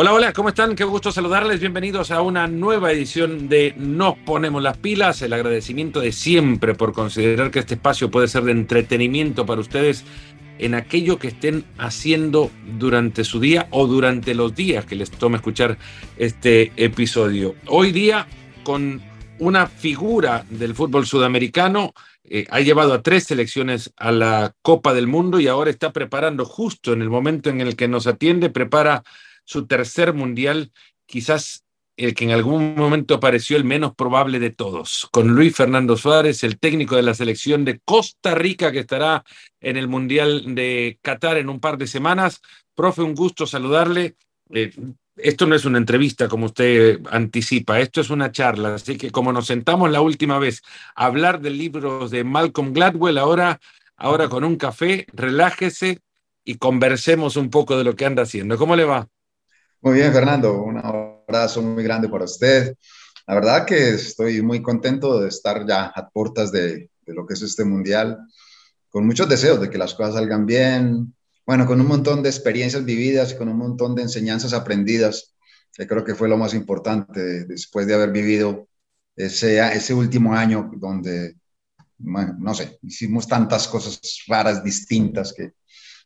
Hola, hola, ¿cómo están? Qué gusto saludarles. Bienvenidos a una nueva edición de Nos Ponemos las Pilas. El agradecimiento de siempre por considerar que este espacio puede ser de entretenimiento para ustedes en aquello que estén haciendo durante su día o durante los días que les tome escuchar este episodio. Hoy día con una figura del fútbol sudamericano. Eh, ha llevado a tres selecciones a la Copa del Mundo y ahora está preparando justo en el momento en el que nos atiende, prepara su tercer mundial, quizás el que en algún momento pareció el menos probable de todos, con Luis Fernando Suárez, el técnico de la selección de Costa Rica que estará en el Mundial de Qatar en un par de semanas. Profe, un gusto saludarle. Eh, esto no es una entrevista como usted anticipa, esto es una charla, así que como nos sentamos la última vez a hablar del libro de Malcolm Gladwell, ahora, ahora con un café, relájese y conversemos un poco de lo que anda haciendo. ¿Cómo le va? Muy bien, Fernando, un abrazo muy grande para usted. La verdad que estoy muy contento de estar ya a puertas de, lo que es este mundial, con muchos deseos de que las cosas salgan bien, bueno, con un montón de experiencias vividas, con un montón de enseñanzas aprendidas, que creo que fue lo más importante después de haber vivido ese, último año donde, no sé, hicimos tantas cosas raras, distintas, que,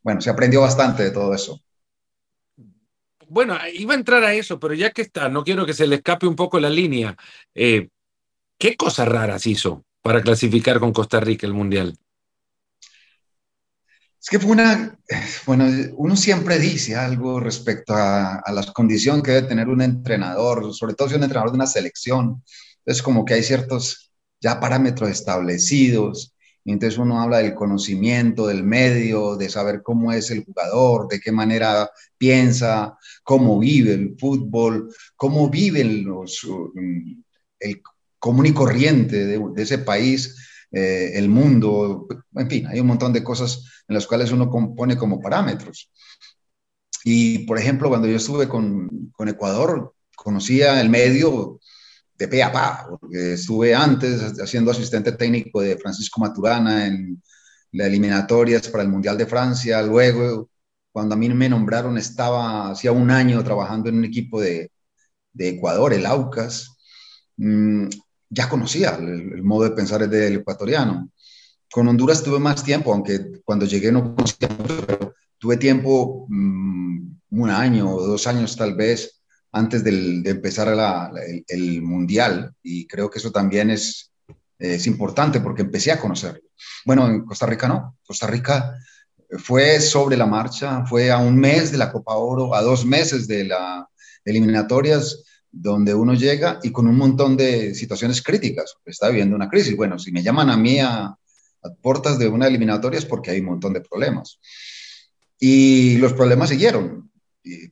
bueno, se aprendió bastante de todo eso bueno, iba a entrar a eso, pero ya que está, no quiero que se le escape un poco la línea. Eh, ¿Qué cosas raras hizo para clasificar con Costa Rica el Mundial? Es que fue una, bueno, uno siempre dice algo respecto a, las condiciones que debe tener un entrenador, sobre todo si es un entrenador de una selección. Es como que hay ciertos ya parámetros establecidos entonces uno habla del conocimiento del medio, de saber cómo es el jugador, de qué manera piensa, cómo vive el fútbol, cómo viven los, mm, el común y corriente de, ese país, eh, el mundo, en fin, hay un montón de cosas en las cuales uno compone como parámetros. Y, por ejemplo, cuando yo estuve con, con Ecuador, conocía el medio de pe a pa, porque estuve antes haciendo asistente técnico de Francisco Maturana en las eliminatorias para el Mundial de Francia, luego cuando a mí me nombraron estaba hacía un año trabajando en un equipo de, de Ecuador, el Aucas, mm, ya conocía el, modo de pensar del ecuatoriano. Con Honduras tuve más tiempo, aunque cuando llegué no conocía mucho, pero tuve tiempo, mm, un año o dos años tal vez, antes de empezar el, mundial y creo que eso también es, es importante porque empecé a conocerlo. Bueno, en Costa Rica no, Costa Rica fue sobre la marcha, fue a un mes de la Copa Oro, a dos meses de las eliminatorias, donde uno llega y con un montón de situaciones críticas. Está viviendo una crisis. Bueno, si me llaman a mí a, puertas de una eliminatoria es porque hay un montón de problemas. Y los problemas siguieron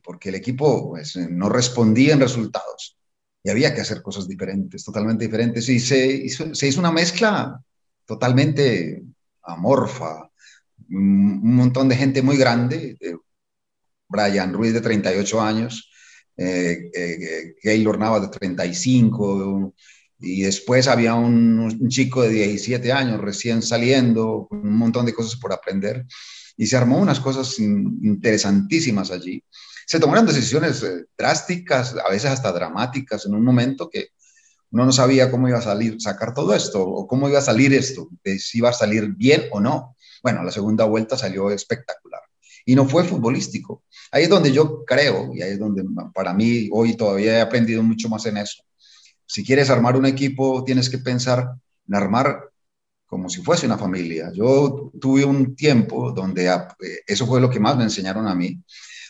porque el equipo pues, no respondía en resultados y había que hacer cosas diferentes, totalmente diferentes. Y se hizo una mezcla totalmente amorfa, un montón de gente muy grande, Brian Ruiz de 38 años, eh, eh, Gaylor Navas de 35, y después había un, chico de 17 años recién saliendo, un montón de cosas por aprender y se armó unas cosas interesantísimas allí. Se tomaron decisiones eh, drásticas, a veces hasta dramáticas, en un momento que uno no sabía cómo iba a salir, sacar todo esto, o cómo iba a salir esto, si iba a salir bien o no. Bueno, la segunda vuelta salió espectacular y no fue futbolístico. Ahí es donde yo creo, y ahí es donde para mí hoy todavía he aprendido mucho más en eso. Si quieres armar un equipo, tienes que pensar en armar como si fuese una familia. Yo tuve un tiempo donde ah, eh, eso fue lo que más me enseñaron a mí,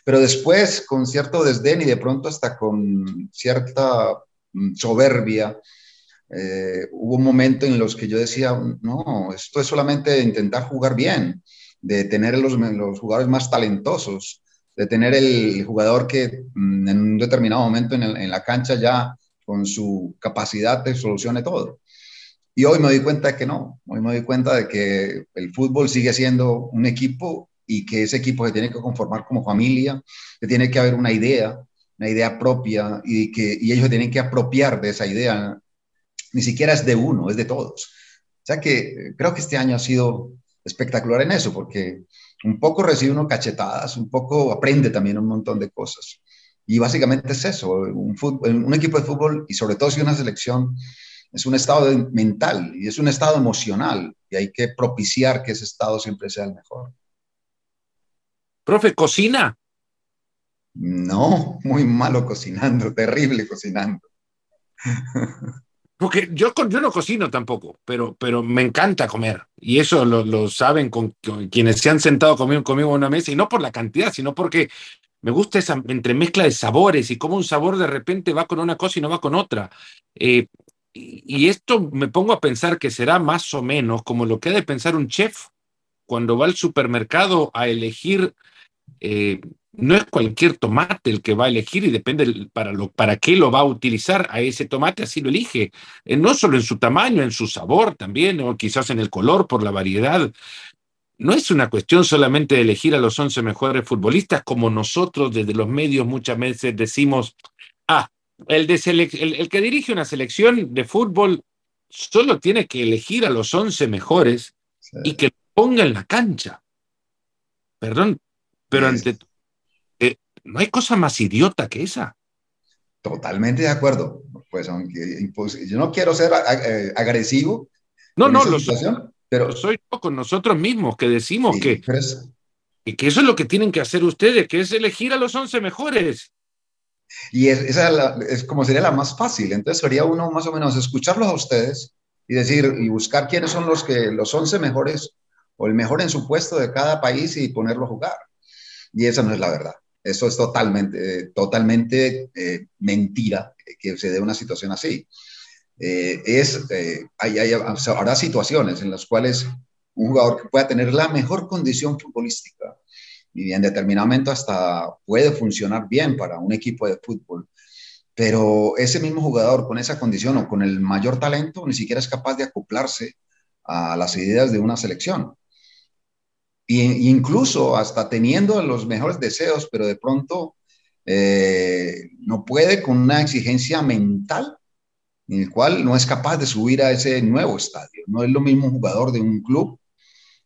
pero después con cierto desdén y de pronto hasta con cierta mm, soberbia, eh, hubo un momento en los que yo decía, no, esto es solamente intentar jugar bien, de tener los, los jugadores más talentosos, de tener el jugador que mm, en un determinado momento en, la cancha ya con su capacidad te solucione todo. Y hoy me doy cuenta de que no, hoy me doy cuenta de que el fútbol sigue siendo un equipo y que ese equipo se tiene que conformar como familia, que tiene que haber una idea, una idea propia y que y ellos tienen que apropiar de esa idea. Ni siquiera es de uno, es de todos. O sea que creo que este año ha sido espectacular en eso, porque un poco recibe uno cachetadas, un poco aprende también un montón de cosas. Y básicamente es eso, un, un equipo de fútbol y sobre todo si una selección es un estado mental y es un estado emocional y hay que propiciar que ese estado siempre sea el mejor. Profe, ¿cocina? No, muy malo cocinando, terrible cocinando. Porque yo, yo no cocino tampoco, pero, pero me encanta comer. Y eso lo, saben con, quienes se han sentado conmigo, conmigo en una mesa, y no por la cantidad, sino porque me gusta esa entremezcla de sabores y cómo un sabor de repente va con una cosa y no va con otra. Eh, y, esto me pongo a pensar que será más o menos como lo que ha de pensar un chef cuando va al supermercado a elegir eh, no es cualquier tomate el que va a elegir y depende para, lo, para qué lo va a utilizar a ese tomate, así lo elige. Eh, no solo en su tamaño, en su sabor también, o quizás en el color, por la variedad. No es una cuestión solamente de elegir a los 11 mejores futbolistas, como nosotros desde los medios muchas veces decimos, ah, el, el, que dirige una selección de fútbol solo tiene que elegir a los 11 mejores y que lo ponga en la cancha. Perdón, pero ante no hay cosa más idiota que esa. Totalmente de acuerdo. Pues aunque yo no quiero ser eh, agresivo. No, no, lo soy, pero soy yo con nosotros mismos que decimos que, y que eso es lo que tienen que hacer ustedes, que es elegir a los 11 mejores. Y esa es como sería la más fácil. Entonces sería uno más o menos escucharlos a ustedes y decir y buscar quiénes son los que los 11 mejores o el mejor en su puesto de cada país y ponerlo a jugar. Y esa no es la verdad. Eso es totalmente, totalmente eh, mentira que se dé una situación así. Eh, es, eh, hay, habrá situaciones en las cuales un jugador que pueda tener la mejor condición futbolística y en determinado momento hasta puede funcionar bien para un equipo de fútbol, pero ese mismo jugador con esa condición o con el mayor talento ni siquiera es capaz de acoplarse a las ideas de una selección incluso hasta teniendo los mejores deseos, pero de pronto eh, no puede con una exigencia mental en el cual no es capaz de subir a ese nuevo estadio. No es lo mismo jugador de un club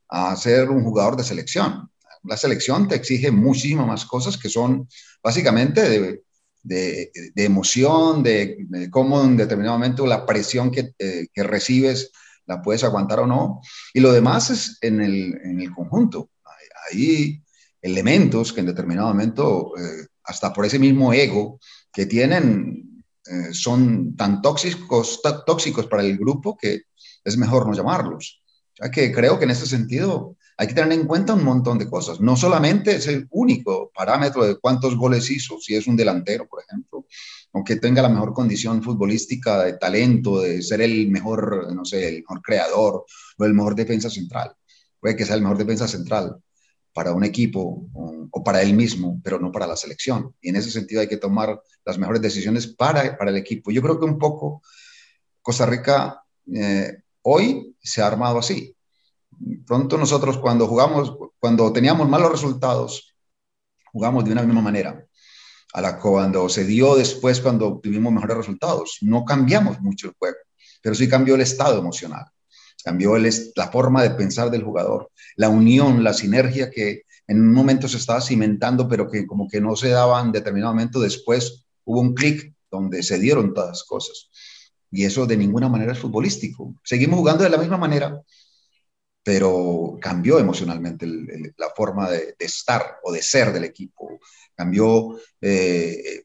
a ser un jugador de selección. La selección te exige muchísimas más cosas que son básicamente de, de, emoción, de, cómo en determinado momento la presión que, eh, que recibes la puedes aguantar o no. Y lo demás es en el, en el conjunto. Hay, elementos que en determinado momento, eh, hasta por ese mismo ego que tienen, eh, son tan tóxicos, tóxicos para el grupo que es mejor no llamarlos. O que creo que en ese sentido hay que tener en cuenta un montón de cosas. No solamente es el único parámetro de cuántos goles hizo, si es un delantero, por ejemplo, aunque tenga la mejor condición futbolística, de talento, de ser el mejor, no sé, el mejor creador o el mejor defensa central. Puede que sea el mejor defensa central para un equipo o, para él mismo, pero no para la selección. Y en ese sentido hay que tomar las mejores decisiones para, para el equipo. Yo creo que un poco Costa Rica eh, hoy se ha armado así. Pronto nosotros cuando jugamos, cuando teníamos malos resultados, jugamos de una misma manera a la cuando se dio después cuando tuvimos mejores resultados. No cambiamos mucho el juego, pero sí cambió el estado emocional, cambió la forma de pensar del jugador, la unión, la sinergia que en un momento se estaba cimentando, pero que como que no se daba en determinado momento. Después hubo un clic donde se dieron todas las cosas. Y eso de ninguna manera es futbolístico. Seguimos jugando de la misma manera, pero cambió emocionalmente la forma de, estar o de ser del equipo, cambió eh,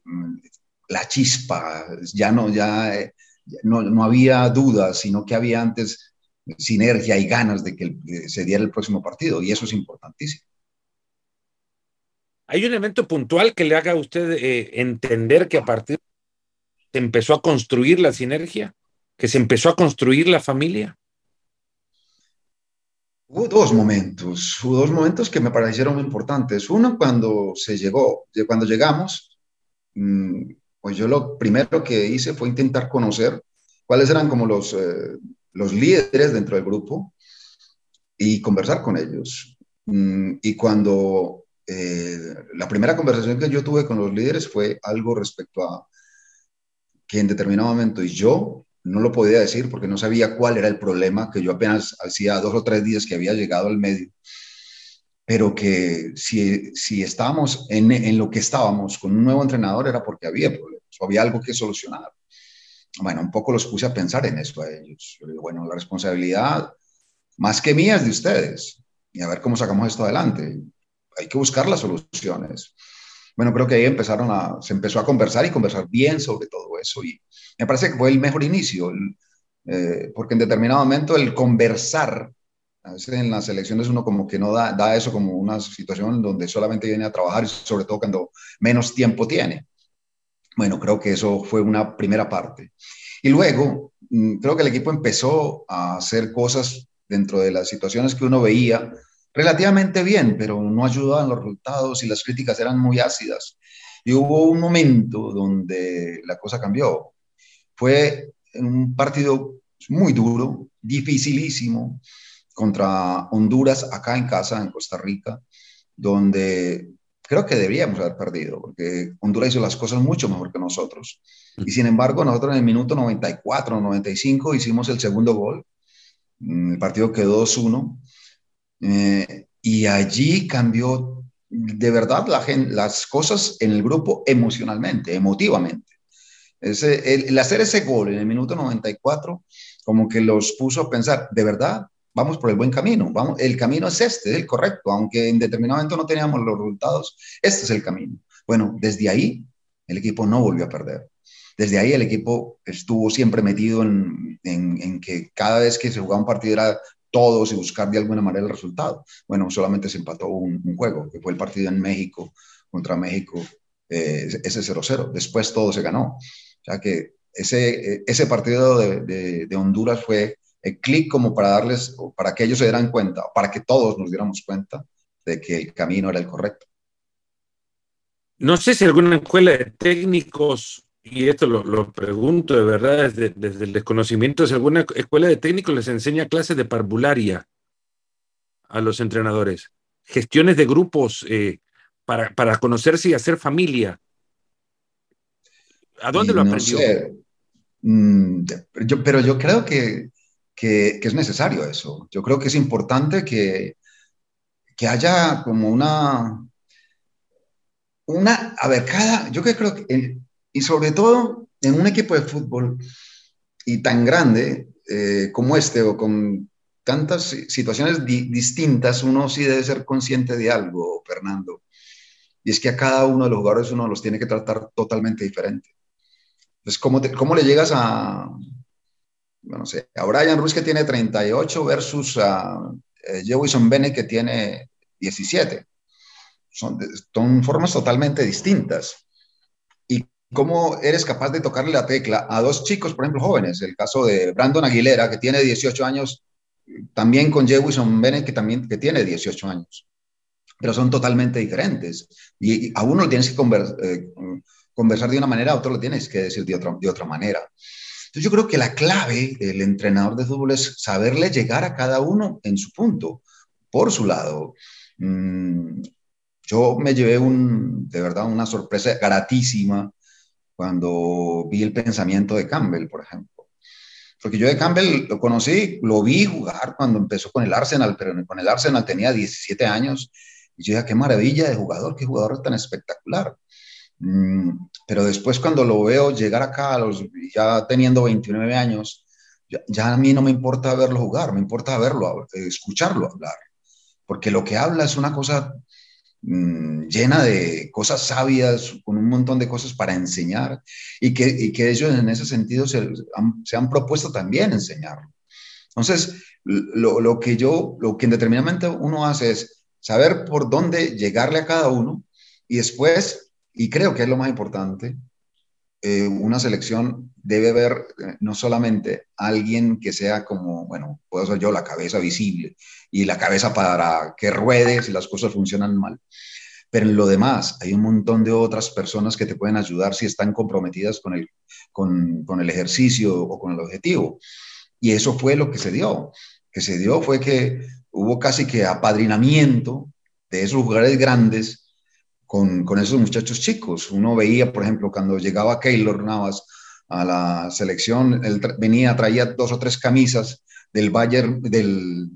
la chispa, ya no, ya no, no, había dudas, sino que había antes sinergia y ganas de que se diera el próximo partido, y eso es importantísimo. ¿Hay un evento puntual que le haga a usted eh, entender que a partir se empezó a construir la sinergia, que se empezó a construir la familia? Hubo dos momentos, hubo dos momentos que me parecieron muy importantes. Uno, cuando se llegó, cuando llegamos, mm, pues yo lo primero que hice fue intentar conocer cuáles eran como los, eh, los líderes dentro del grupo y conversar con ellos. Mm, y cuando eh, la primera conversación que yo tuve con los líderes fue algo respecto a que en determinado momento y yo no lo podía decir porque no sabía cuál era el problema, que yo apenas hacía dos o tres días que había llegado al medio. pero que si, si estábamos en, en, lo que estábamos con un nuevo entrenador era porque había problemas, o había algo que solucionar. Bueno, un poco los puse a pensar en eso a ellos. Bueno, la responsabilidad más que mía es de ustedes y a ver cómo sacamos esto adelante. Hay que buscar las soluciones. Bueno, creo que ahí empezaron a, se empezó a conversar y conversar bien sobre todo eso y me parece que fue el mejor inicio, eh, porque en determinado momento el conversar a veces en las elecciones uno como que no da, da eso como una situación donde solamente viene a trabajar y sobre todo cuando menos tiempo tiene. Bueno, creo que eso fue una primera parte. Y luego, mm, creo que el equipo empezó a hacer cosas dentro de las situaciones que uno veía relativamente bien, pero no ayudaban los resultados y las críticas eran muy ácidas. Y hubo un momento donde la cosa cambió. Fue un partido muy duro, dificilísimo, contra Honduras acá en casa, en Costa Rica, donde creo que deberíamos haber perdido, porque Honduras hizo las cosas mucho mejor que nosotros. Y sin embargo, nosotros en el minuto 94, 95 hicimos el segundo gol. Mm, el partido quedó 2-1. Eh, y allí cambió de verdad la las cosas en el grupo emocionalmente, emotivamente. Ese, el, el hacer ese gol en el minuto 94 como que los puso a pensar, de verdad, vamos por el buen camino, vamos, el camino es este, es el correcto, aunque en determinado momento no teníamos los resultados, este es el camino. Bueno, desde ahí el equipo no volvió a perder. Desde ahí el equipo estuvo siempre metido en, en, que cada vez que se jugaba un partido era todos y buscar de alguna manera el resultado. Bueno, solamente se empató un, juego, que fue el partido en México contra México, eh, ese 0-0. Después todo se ganó. O sea que ese, ese partido de, de, de Honduras fue el clic como para darles, para que ellos se dieran cuenta, para que todos nos diéramos cuenta de que el camino era el correcto. No sé si alguna escuela de técnicos, y esto lo, pregunto de verdad desde, desde, el desconocimiento, si alguna escuela de técnicos les enseña clases de parvularia a los entrenadores, gestiones de grupos eh, para, para, conocerse y hacer familia. ¿A dónde lo aprendió? Mm, yo, pero yo creo que que, es necesario eso. Yo creo que es importante que, que haya como una, una, a ver, cada, yo creo que, y sobre todo en un equipo de fútbol y tan grande eh, como este o con tantas situaciones distintas, uno sí debe ser consciente de algo, Fernando. Y es que a cada uno de los jugadores uno los tiene que tratar totalmente diferente. Entonces, ¿cómo, ¿cómo le llegas a, no sé, a Brian Ruiz que tiene 38 versus a eh, Jewison Bennett que tiene 17. Son, son formas totalmente distintas. ¿Y cómo eres capaz de tocarle la tecla a dos chicos, por ejemplo, jóvenes? El caso de Brandon Aguilera, que tiene 18 años, también con Jewison Bennett, que también que tiene 18 años. Pero son totalmente diferentes. Y, a uno lo tienes que eh, conversar de una manera, a otro lo tienes que decir de otra, de otra manera. Entonces yo creo que la clave del entrenador de fútbol es saberle llegar a cada uno en su punto, por su lado. Mm, yo me llevé un, de verdad una sorpresa gratísima cuando vi el pensamiento de Campbell, por ejemplo. Porque yo de Campbell lo conocí, lo vi jugar cuando empezó con el Arsenal, pero con el Arsenal tenía 17 años. Y yo dije, qué maravilla de jugador, qué jugador tan espectacular. Mm, pero después cuando lo veo llegar acá, los, ya teniendo 29 años, ya, a mí no me importa verlo jugar, me importa verlo, escucharlo hablar, porque lo que habla es una cosa mm, llena de cosas sabias, con un montón de cosas para enseñar, y que, y que ellos en ese sentido se han, propuesto también enseñarlo. Entonces, lo, lo, que yo, lo que determinadamente uno hace es saber por dónde llegarle a cada uno y después y creo que es lo más importante. Eh, una selección debe ver eh, no solamente alguien que sea como, bueno, puedo ser yo la cabeza visible y la cabeza para que ruede si las cosas funcionan mal, pero en lo demás hay un montón de otras personas que te pueden ayudar si están comprometidas con el, con, con el ejercicio o con el objetivo. Y eso fue lo que se dio. Que se dio fue que hubo casi que apadrinamiento de esos jugadores grandes con, con, esos muchachos chicos. Uno veía, por ejemplo, cuando llegaba Keylor Navas a la selección, él venía, traía dos o tres camisas del Bayern, del,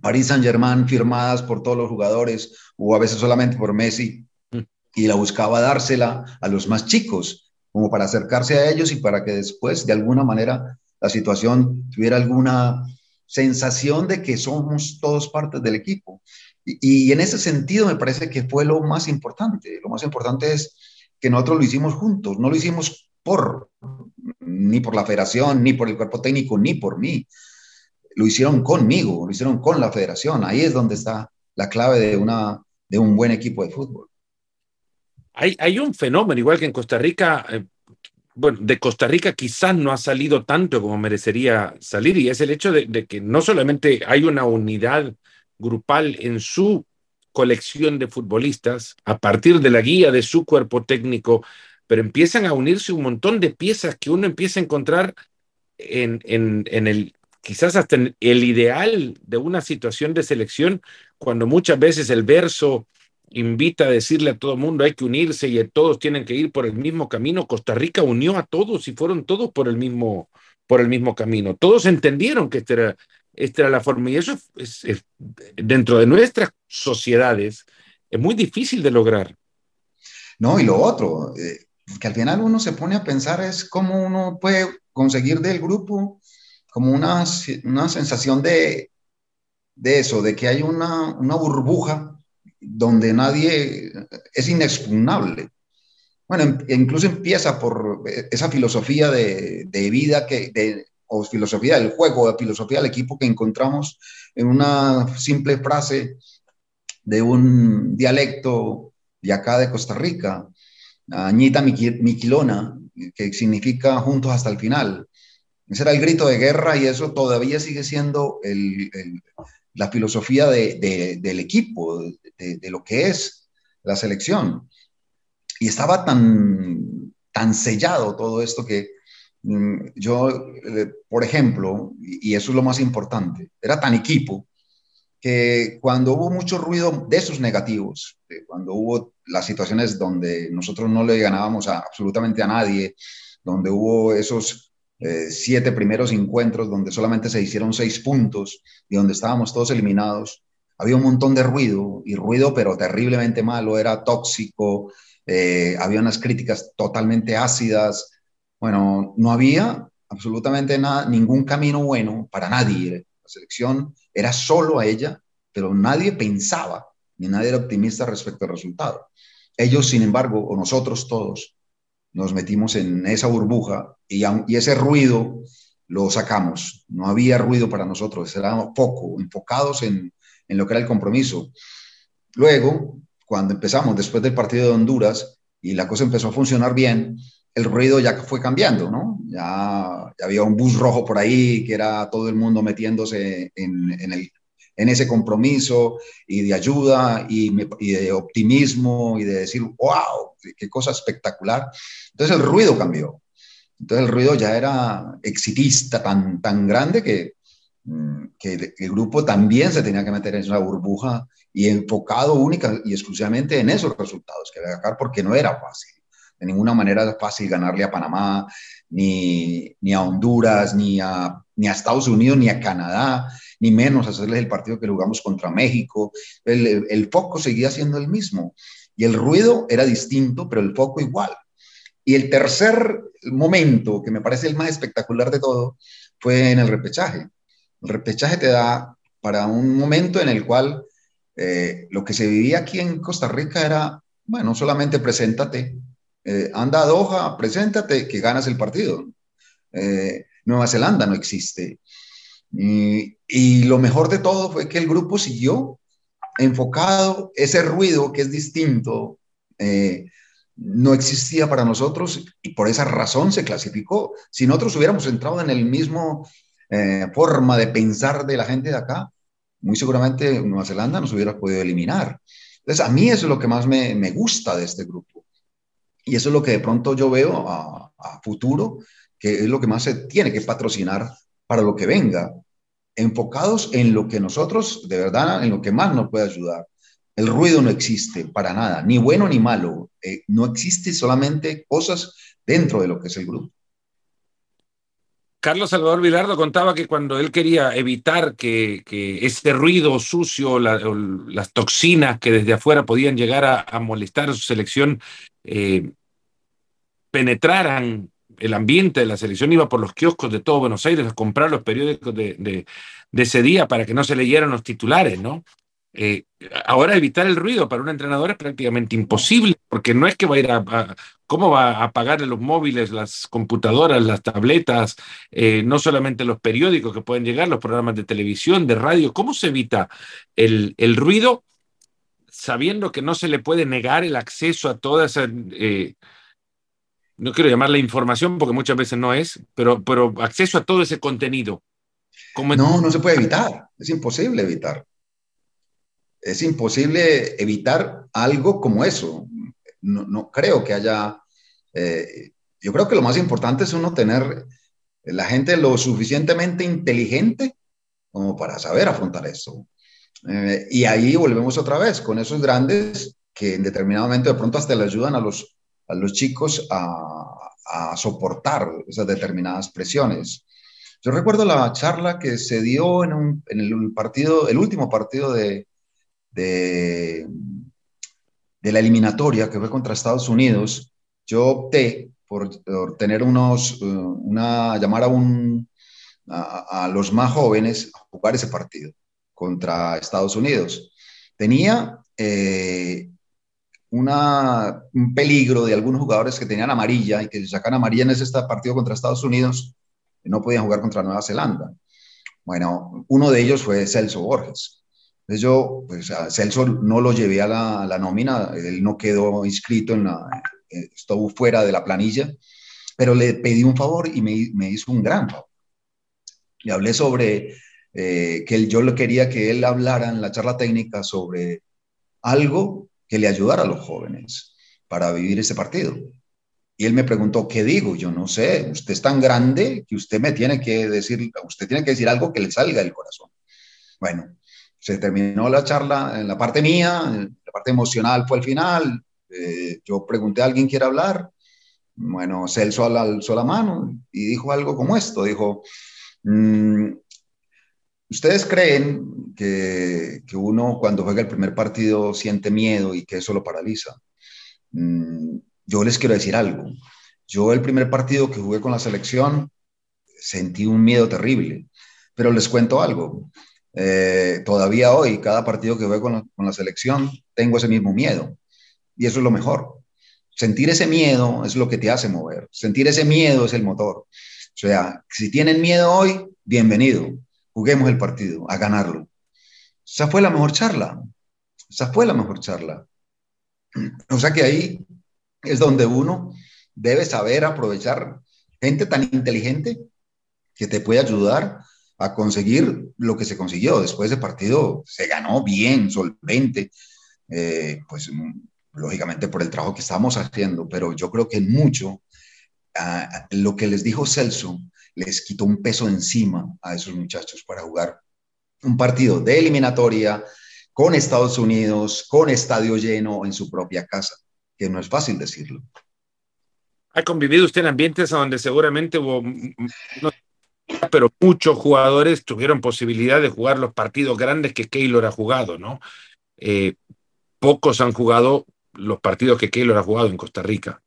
Paris Saint-Germain firmadas por todos los jugadores o a veces solamente por Messi mm. y la buscaba dársela a los más chicos, como para acercarse a ellos y para que después, de alguna manera, la situación tuviera alguna sensación de que somos todos partes del equipo. Y, en ese sentido me parece que fue lo más importante. Lo más importante es que nosotros lo hicimos juntos, no lo hicimos por, ni por la federación, ni por el cuerpo técnico, ni por mí lo hicieron conmigo, lo hicieron con la federación. Ahí es donde está la clave de, una, de un buen equipo de fútbol. Hay, hay un fenómeno, igual que en Costa Rica, eh, bueno, de Costa Rica quizás no ha salido tanto como merecería salir, y es el hecho de que no solamente hay una unidad grupal en su colección de futbolistas, a partir de la guía de su cuerpo técnico, pero empiezan a unirse un montón de piezas que uno empieza a encontrar en, en, en el quizás hasta el ideal de una situación de selección, cuando muchas veces el verso invita a decirle a todo el mundo hay que unirse y todos tienen que ir por el mismo camino. Costa Rica unió a todos y fueron todos por el mismo, por el mismo camino. Todos entendieron que esta era, esta era la forma y eso es, dentro de nuestras sociedades es muy difícil de lograr. No, y lo otro, eh, que al final uno se pone a pensar es cómo uno puede conseguir del grupo como una, una sensación de, de eso, de que hay una, una burbuja donde nadie es inexpugnable. Bueno, em, incluso empieza por esa filosofía de, de vida que, o filosofía del juego, o filosofía del equipo que encontramos en una simple frase de un dialecto de acá de Costa Rica, Añita Miquilona, que significa juntos hasta el final. Ese era el grito de guerra y eso todavía sigue siendo la filosofía del equipo, de, lo que es la selección. Y estaba tan, tan sellado todo esto que yo, eh, por ejemplo, y eso es lo más importante, era tan equipo que cuando hubo mucho ruido de esos negativos, cuando hubo las situaciones donde nosotros no le ganábamos absolutamente a nadie, donde hubo esos eh, siete primeros encuentros donde solamente se hicieron seis puntos y donde estábamos todos eliminados, había un montón de ruido y ruido pero terriblemente malo, era tóxico, eh, había unas críticas totalmente ácidas, bueno, no había absolutamente nada, ningún camino bueno para nadie. La selección era solo a ella, pero nadie pensaba, ni nadie era optimista respecto al resultado. Ellos, sin embargo, o nosotros todos, nos metimos en esa burbuja y, ese ruido lo sacamos. No había ruido para nosotros, éramos poco, enfocados en, en lo que era el compromiso. Luego, cuando empezamos, después del partido de Honduras, y la cosa empezó a funcionar bien, el ruido ya fue cambiando, ¿no? Ya, había un bus rojo por ahí, que era todo el mundo metiéndose en, ese compromiso y de ayuda y, de optimismo y de decir, wow, qué cosa espectacular. Entonces el ruido cambió. Entonces el ruido ya era exitista tan, grande que, mm, que el grupo también se tenía que meter en esa burbuja y enfocado única y exclusivamente en esos resultados que sacar porque no era fácil. De ninguna manera era fácil ganarle a Panamá, ni, ni a Honduras, ni a, ni a Estados Unidos, ni a Canadá ni menos hacerles el partido que jugamos contra México. El, el, foco seguía siendo el mismo y el ruido era distinto, pero el foco igual. Y el tercer momento, que me parece el más espectacular de todo, fue en el repechaje. El repechaje te da para un momento en el cual eh, lo que se vivía aquí en Costa Rica era, bueno, solamente preséntate, eh, anda a Doha, preséntate, que ganas el partido. Eh, Nueva Zelanda no existe. Y, lo mejor de todo fue que el grupo siguió enfocado, ese ruido que es distinto, eh, no existía para nosotros y por esa razón se clasificó. Si nosotros hubiéramos entrado en el mismo eh, forma de pensar de la gente de acá, muy seguramente Nueva Zelanda nos hubiera podido eliminar. Entonces, a mí eso es lo que más me, me gusta de este grupo. Y eso es lo que de pronto yo veo a, a futuro, que es lo que más se tiene que patrocinar para lo que venga, enfocados en lo que nosotros, de verdad, en lo que más nos puede ayudar. El ruido no existe para nada, ni bueno ni malo. Eh, no existe solamente cosas dentro de lo que es el grupo. Carlos Salvador Vilardo contaba que cuando él quería evitar que, ese ruido sucio, las toxinas que desde afuera podían llegar a, molestar a su selección, eh, penetraran el ambiente de la selección, iba por los kioscos de todo Buenos Aires a comprar los periódicos de, ese día para que no se leyeran los titulares, ¿no? Eh, ahora evitar el ruido para un entrenador es prácticamente imposible, porque no es que va a ir a, cómo va a apagar los móviles, las computadoras, las tabletas, eh, no solamente los periódicos que pueden llegar, los programas de televisión, de radio, ¿cómo se evita el, ruido sabiendo que no se le puede negar el acceso a toda esa, eh, no quiero llamarla información porque muchas veces no es, pero, pero acceso a todo ese contenido? no, no se puede evitar, es imposible evitar es imposible evitar algo como eso. No, creo que haya... Eh, yo creo que lo más importante es uno tener la gente lo suficientemente inteligente como para saber afrontar eso. Eh, y ahí volvemos otra vez con esos grandes que en determinado momento de pronto hasta le ayudan a los, a los chicos a, a soportar esas determinadas presiones. Yo recuerdo la charla que se dio en, un, en el partido, el último partido de, de, de la eliminatoria que fue contra Estados Unidos, yo opté por, tener unos, eh, una, llamar a, un, a, los más jóvenes a jugar ese partido contra Estados Unidos. Tenía eh, una, un peligro de algunos jugadores que tenían amarilla y que sacan amarilla en ese partido contra Estados Unidos, no podían jugar contra Nueva Zelanda. Bueno, uno de ellos fue Celso Borges. Entonces yo, pues a Celso no lo llevé a la, nómina, él no quedó inscrito en la, eh, estuvo fuera de la planilla, pero le pedí un favor y me, hizo un gran favor. Le hablé sobre eh, que yo le quería que él hablara en la charla técnica sobre algo que le ayudara a los jóvenes para vivir ese partido. Y él me preguntó, ¿qué digo? Yo no sé, usted es tan grande que usted me tiene que decir, usted tiene que decir algo que le salga del corazón. Bueno, se terminó la charla en la parte mía, la parte emocional fue el final. Eh, yo pregunté a alguien quiere hablar. Bueno, Celso alzó la mano y dijo algo como esto. Dijo, mm, ¿ustedes creen que, que, uno cuando juega el primer partido siente miedo y que eso lo paraliza? Mm, yo les quiero decir algo. Yo el primer partido que jugué con la selección sentí un miedo terrible, pero les cuento algo. Eh, todavía hoy, cada partido que veo con, la selección, tengo ese mismo miedo. Y eso es lo mejor. Sentir ese miedo es lo que te hace mover. Sentir ese miedo es el motor. O sea, si tienen miedo hoy, bienvenido. Juguemos el partido, a ganarlo. Esa fue la mejor charla. Esa fue la mejor charla. O sea que ahí es donde uno debe saber aprovechar gente tan inteligente que te puede ayudar a conseguir lo que se consiguió. Después de partido se ganó bien, solvente, eh, pues lógicamente por el trabajo que estamos haciendo, pero yo creo que mucho lo que les dijo Celso les quitó un peso encima a esos muchachos para jugar un partido de eliminatoria con Estados Unidos, con estadio lleno en su propia casa, que no es fácil decirlo. ¿Ha convivido usted en ambientes donde seguramente hubo pero muchos jugadores tuvieron posibilidad de jugar los partidos grandes que Keylor ha jugado, ¿no? Eh, pocos han jugado los partidos que Keylor ha jugado en Costa Rica.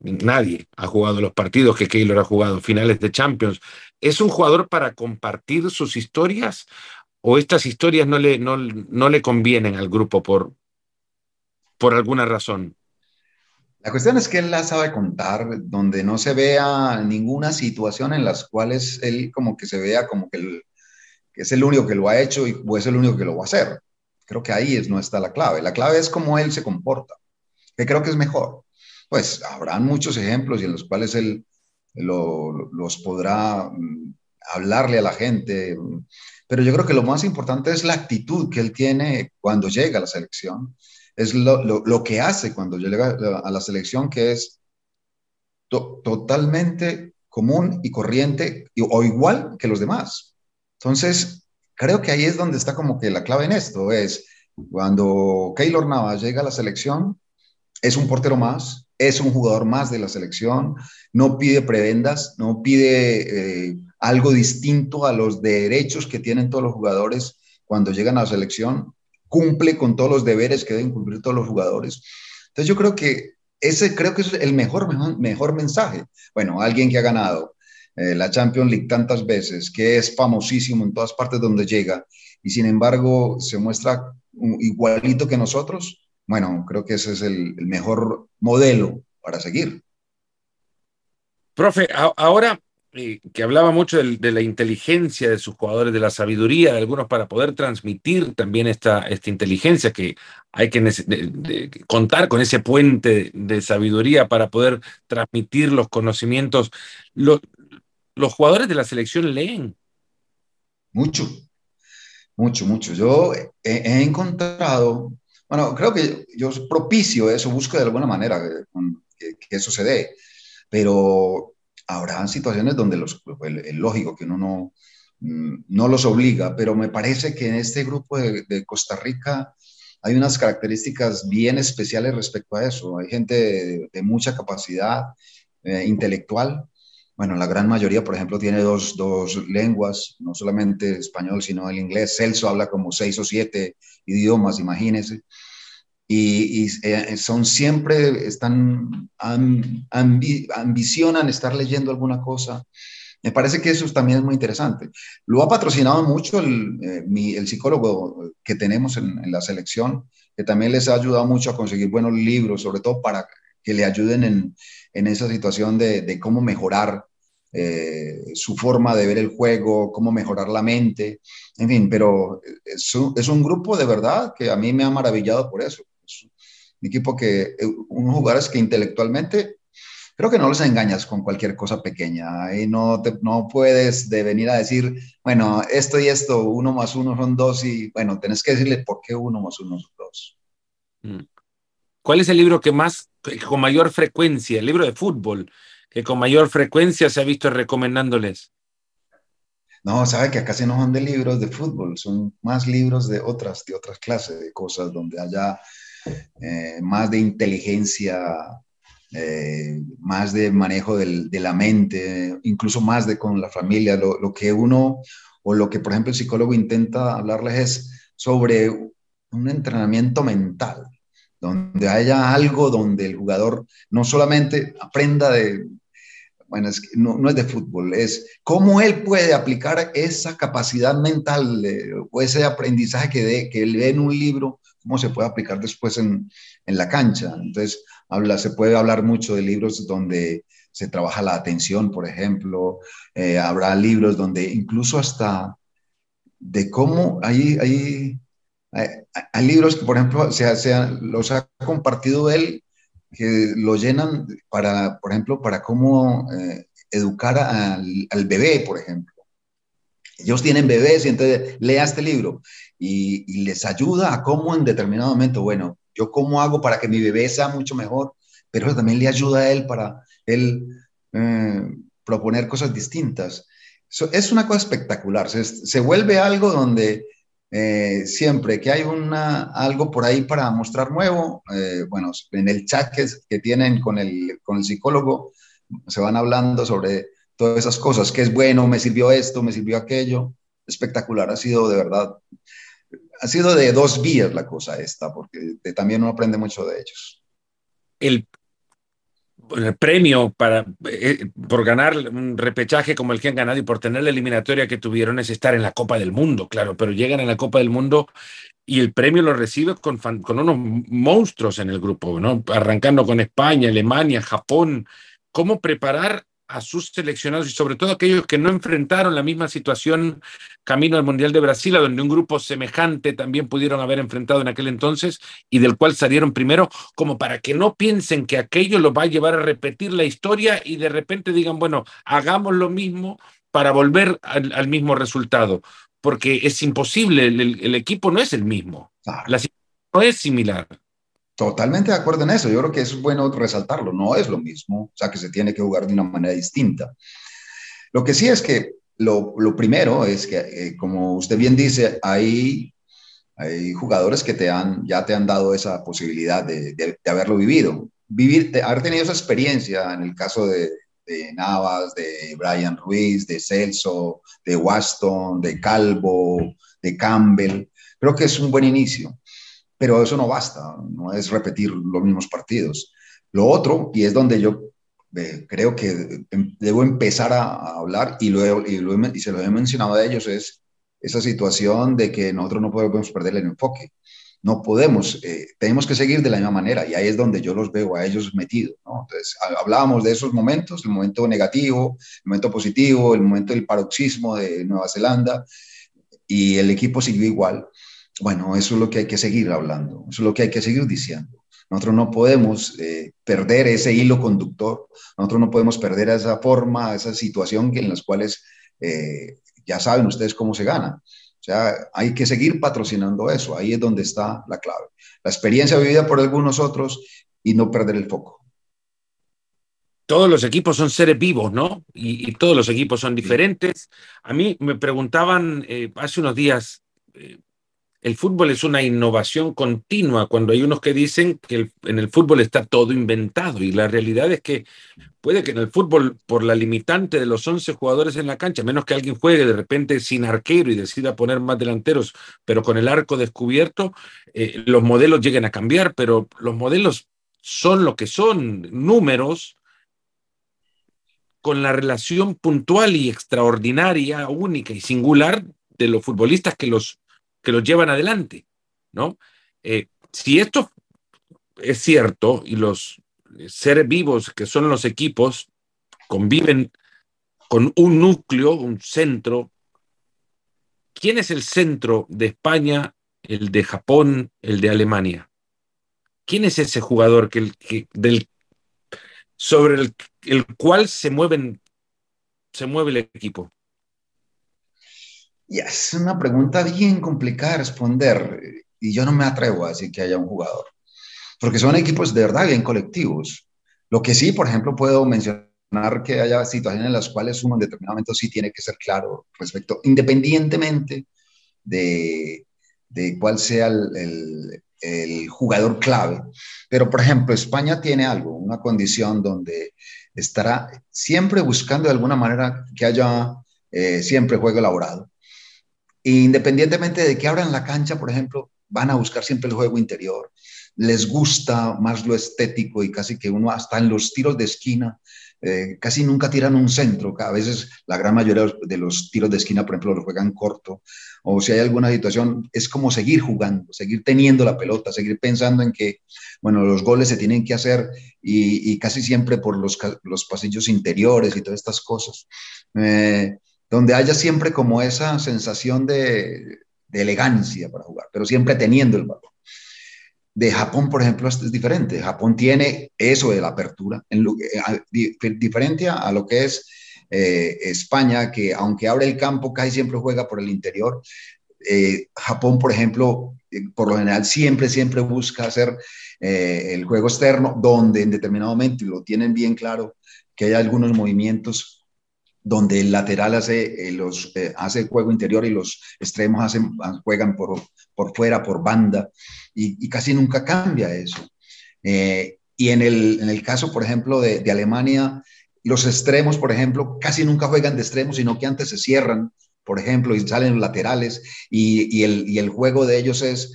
Nadie ha jugado los partidos que Keylor ha jugado, finales de Champions. ¿Es un jugador para compartir sus historias o estas historias no le, no, no le convienen al grupo por, por alguna razón? La cuestión es que él la sabe contar, donde no se vea ninguna situación en las cuales él como que se vea como que, es el único que lo ha hecho y o es el único que lo va a hacer. Creo que ahí es, no está la clave. La clave es cómo él se comporta, que creo que es mejor. Pues habrán muchos ejemplos y en los cuales él los podrá mm, hablarle a la gente, pero yo creo que lo más importante es la actitud que él tiene cuando llega a la selección es lo, que hace cuando llega a la selección, que es totalmente común y corriente o igual que los demás. Entonces, creo que ahí es donde está como que la clave en esto, es cuando Keylor Navas llega a la selección, es un portero más, es un jugador más de la selección, no pide prebendas, no pide eh, algo distinto a los derechos que tienen todos los jugadores cuando llegan a la selección, cumple con todos los deberes que deben cumplir todos los jugadores. Entonces yo creo que ese creo que es el mejor, mejor, mensaje. Bueno, alguien que ha ganado eh, la Champions League tantas veces, que es famosísimo en todas partes donde llega, y sin embargo se muestra igualito que nosotros, bueno, creo que ese es el, mejor modelo para seguir. Profe, ahora eh, que hablaba mucho de, la inteligencia de sus jugadores, de la sabiduría de algunos para poder transmitir también esta, esta inteligencia, que hay que contar con ese puente de sabiduría para poder transmitir los conocimientos. los jugadores de la selección leen. Mucho, mucho, mucho. Yo he encontrado bueno, creo que yo propicio eso, busco de alguna manera que, eso se dé, pero habrá situaciones donde los, es lógico que uno no, mm, no los obliga, pero me parece que en este grupo de, Costa Rica hay unas características bien especiales respecto a eso. Hay gente de, mucha capacidad eh, intelectual. Bueno, la gran mayoría, por ejemplo, tiene dos, dos, lenguas, no solamente español, sino el inglés. Celso habla como seis o siete idiomas, imagínense y, eh, son siempre, están, ambicionan estar leyendo alguna cosa. Me parece que eso también es muy interesante. Lo ha patrocinado mucho el, eh, el psicólogo que tenemos en, la selección, que también les ha ayudado mucho a conseguir buenos libros, sobre todo para que le ayuden en, en esa situación de, de cómo mejorar eh, su forma de ver el juego, cómo mejorar la mente, en fin, pero es es un grupo de verdad que a mí me ha maravillado por eso un equipo que, eh, unos jugadores que intelectualmente, creo que no los engañas con cualquier cosa pequeña. Y no, te, no puedes de venir a decir, bueno, esto y esto, uno más uno son dos, y bueno, tenés que decirle por qué uno más uno son dos. Mm. ¿Cuál es el libro que más, con mayor frecuencia, el libro de fútbol, que con mayor frecuencia se ha visto recomendándoles? No, sabe que acá no son de libros de fútbol, son más libros de otras, de otras clases de cosas, donde haya eh, más de inteligencia, eh, más de manejo de la mente, incluso más de con la familia. Lo, que uno, o lo que por ejemplo el psicólogo intenta hablarles es sobre un entrenamiento mental, donde haya algo donde el jugador no solamente aprenda de, bueno, es no, es de fútbol, es cómo él puede aplicar esa capacidad mental o ese aprendizaje que, de, que él ve en un libro cómo se puede aplicar después en, en la cancha. Entonces, habla, se puede hablar mucho de libros donde se trabaja la atención, por ejemplo. Eh, habrá libros donde incluso hasta de cómo hay, hay, hay, libros que, por ejemplo, se, se, los ha compartido él, que lo llenan para, por ejemplo, para cómo eh, educar al, al, bebé, por ejemplo. Ellos tienen bebés y entonces lea este libro y, les ayuda a cómo en determinado momento, bueno, yo cómo hago para que mi bebé sea mucho mejor, pero también le ayuda a él para él eh, proponer cosas distintas. es una cosa espectacular, se, se vuelve algo donde eh, siempre que hay una, algo por ahí para mostrar nuevo, eh, bueno, en el chat que, que tienen con el, con el psicólogo, se van hablando sobre todas esas cosas, que es bueno, me sirvió esto, me sirvió aquello, espectacular, ha sido de verdad ha sido de dos vías la cosa esta, porque también uno aprende mucho de ellos. El, premio para, eh, por ganar un repechaje como el que han ganado y por tener la eliminatoria que tuvieron es estar en la Copa del Mundo, claro, pero llegan a la Copa del Mundo y el premio lo recibe con, con unos monstruos en el grupo, ¿no? Arrancando con España, Alemania, Japón. ¿Cómo preparar a sus seleccionados y sobre todo aquellos que no enfrentaron la misma situación camino al Mundial de Brasil, a donde un grupo semejante también pudieron haber enfrentado en aquel entonces y del cual salieron primero, como para que no piensen que aquello los va a llevar a repetir la historia y de repente digan, bueno, hagamos lo mismo para volver al, mismo resultado, porque es imposible, el, equipo no es el mismo, la situación no es similar. Totalmente de acuerdo en eso. Yo creo que es bueno resaltarlo. No es lo mismo, o sea, que se tiene que jugar de una manera distinta. Lo que sí es que lo, primero es que, eh, como usted bien dice, hay, jugadores que te han, ya te han dado esa posibilidad de, haberlo vivido. vivir, haber tenido esa experiencia en el caso de, de Navas, de Brian Ruiz, de Celso, de Waston, de Calvo, de Campbell, creo que es un buen inicio, pero eso no basta, no es repetir los mismos partidos. Lo otro, y es donde yo eh, creo que em, debo empezar a, hablar, y, lo y, y se lo he mencionado a ellos, es esa situación de que nosotros no podemos perder el enfoque no podemos, eh, tenemos que seguir de la misma manera y ahí es donde yo los veo a ellos metidos. ¿no? Entonces, hablábamos de esos momentos, el momento negativo, el momento positivo, el momento del paroxismo de Nueva Zelanda y el equipo siguió igual. Bueno, eso es lo que hay que seguir hablando, eso es lo que hay que seguir diciendo. Nosotros no podemos eh, perder ese hilo conductor, nosotros no podemos perder esa forma, esa situación en las cuales eh, ya saben ustedes cómo se gana. O sea, hay que seguir patrocinando eso. Ahí es donde está la clave. La experiencia vivida por algunos otros y no perder el foco. Todos los equipos son seres vivos, ¿no? Y, todos los equipos son diferentes. A mí me preguntaban eh, hace unos días, eh, el fútbol es una innovación continua, cuando hay unos que dicen que en el fútbol está todo inventado y la realidad es que puede que en el fútbol, por la limitante de los 11 jugadores en la cancha, menos que alguien juegue de repente sin arquero y decida poner más delanteros, pero con el arco descubierto, eh, los modelos lleguen a cambiar, pero los modelos son lo que son, números con la relación puntual y extraordinaria, única y singular de los futbolistas que los que los llevan adelante, ¿no? Eh, si esto es cierto y los seres vivos que son los equipos conviven con un núcleo, un centro, ¿quién es el centro de España, el de Japón, el de Alemania? ¿Quién es ese jugador que, del, sobre el, el cual se, mueven, se mueve el equipo? Y es una pregunta bien complicada de responder y yo no me atrevo a decir que haya un jugador, porque son equipos de verdad bien colectivos. Lo que sí, por ejemplo, puedo mencionar que haya situaciones en las cuales uno en determinado momento sí tiene que ser claro respecto, independientemente de, de cuál sea el, el, jugador clave. Pero, por ejemplo, España tiene algo, una condición donde estará siempre buscando de alguna manera que haya eh, siempre juego elaborado independientemente de que abran la cancha, por ejemplo, van a buscar siempre el juego interior. Les gusta más lo estético y casi que uno hasta en los tiros de esquina, eh, casi nunca tiran un centro. A veces la gran mayoría de los tiros de esquina, por ejemplo, lo juegan corto. O si hay alguna situación, es como seguir jugando, seguir teniendo la pelota, seguir pensando en que, bueno, los goles se tienen que hacer y, casi siempre por los, los, pasillos interiores y todas estas cosas. Eh, donde haya siempre como esa sensación de, elegancia para jugar, pero siempre teniendo el balón. De Japón, por ejemplo, es diferente. Japón tiene eso de la apertura, en eh, diferente a lo que es eh, España, que aunque abre el campo, casi siempre juega por el interior. Eh, Japón, por ejemplo, por lo general siempre, siempre busca hacer el juego externo, donde en determinado momento, lo tienen bien claro, que hay algunos movimientos donde el lateral hace, eh, los, eh, hace juego interior y los extremos hacen, juegan por, por fuera, por banda, y, casi nunca cambia eso. Eh, y en el, en el, caso, por ejemplo, de, Alemania, los extremos, por ejemplo, casi nunca juegan de extremos, sino que antes se cierran, por ejemplo, y salen laterales, y, y, el, y el, juego de ellos es,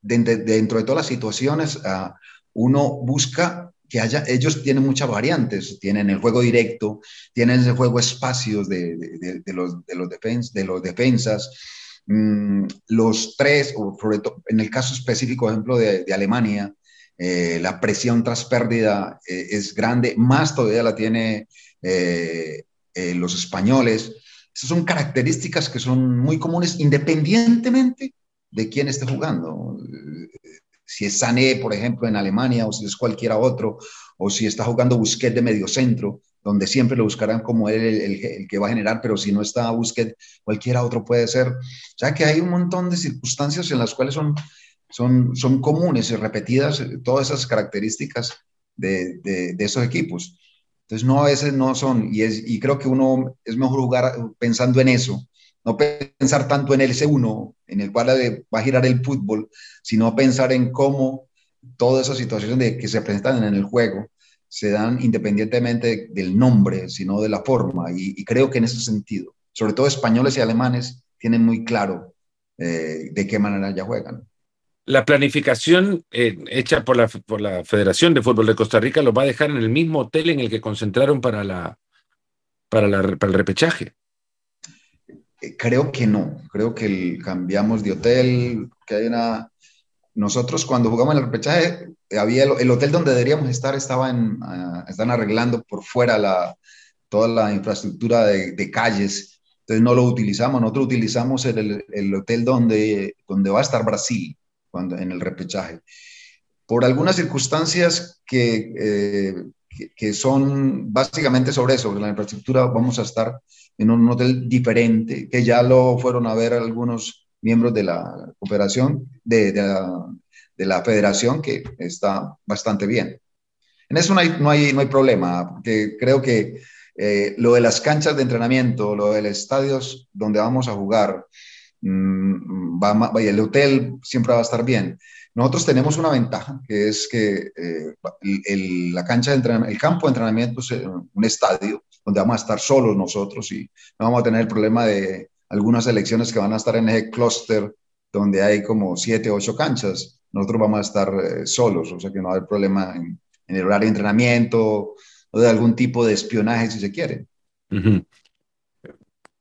dentro de, todas las situaciones, uh, uno busca que haya, ellos tienen muchas variantes, tienen el juego directo, tienen el juego espacios de, de, los, de, los, de los defensas, mm, los tres, o sobre todo, en el caso específico, ejemplo, de, Alemania, eh, la presión tras pérdida eh, es grande, más todavía la tiene eh, los españoles. Esas son características que son muy comunes independientemente de quién esté jugando si es Sané, por ejemplo, en Alemania, o si es cualquiera otro, o si está jugando Busquets de medio centro, donde siempre lo buscarán como el, que va a generar, pero si no está Busquets, cualquiera otro puede ser. O sea que hay un montón de circunstancias en las cuales son, son, son comunes y repetidas todas esas características de, de, esos equipos. Entonces, no, a veces no son, y, es, y creo que uno es mejor jugar pensando en eso, no pensar tanto en el C1, en el cual va a girar el fútbol, sino pensar en cómo todas esas situaciones de, que se presentan en el juego se dan independientemente del nombre, sino de la forma. Y, creo que en ese sentido, sobre todo españoles y alemanes, tienen muy claro eh, de qué manera ya juegan. La planificación eh, hecha por la, Federación de Fútbol de Costa Rica lo va a dejar en el mismo hotel en el que concentraron para el repechaje. Eh, creo que no, creo que cambiamos de hotel, que hay una... Nosotros cuando jugamos el repechaje, había el, hotel donde deberíamos estar, estaba en, ah, están arreglando por fuera la, toda la infraestructura de, calles, entonces no lo utilizamos, nosotros utilizamos el, el, hotel donde, donde va a estar Brasil cuando, en el repechaje. Por algunas circunstancias que, eh, que, que, son básicamente sobre eso, la infraestructura vamos a estar en un hotel diferente, que ya lo fueron a ver algunos miembros de la cooperación, de, de, la, de la federación, que está bastante bien. En eso no hay, no hay, no hay problema, porque creo que eh, lo de las canchas de entrenamiento, lo de los estadios donde vamos a jugar, mmm, va, el hotel siempre va a estar bien. Nosotros tenemos una ventaja, que es que eh, el, la cancha de entrenamiento, el campo de entrenamiento es eh, un estadio donde vamos a estar solos nosotros y no vamos a tener el problema de algunas elecciones que van a estar en ese clúster donde hay como siete, ocho canchas. Nosotros vamos a estar eh, solos, o sea que no va a haber problema en, el horario de entrenamiento o de algún tipo de espionaje si se quiere.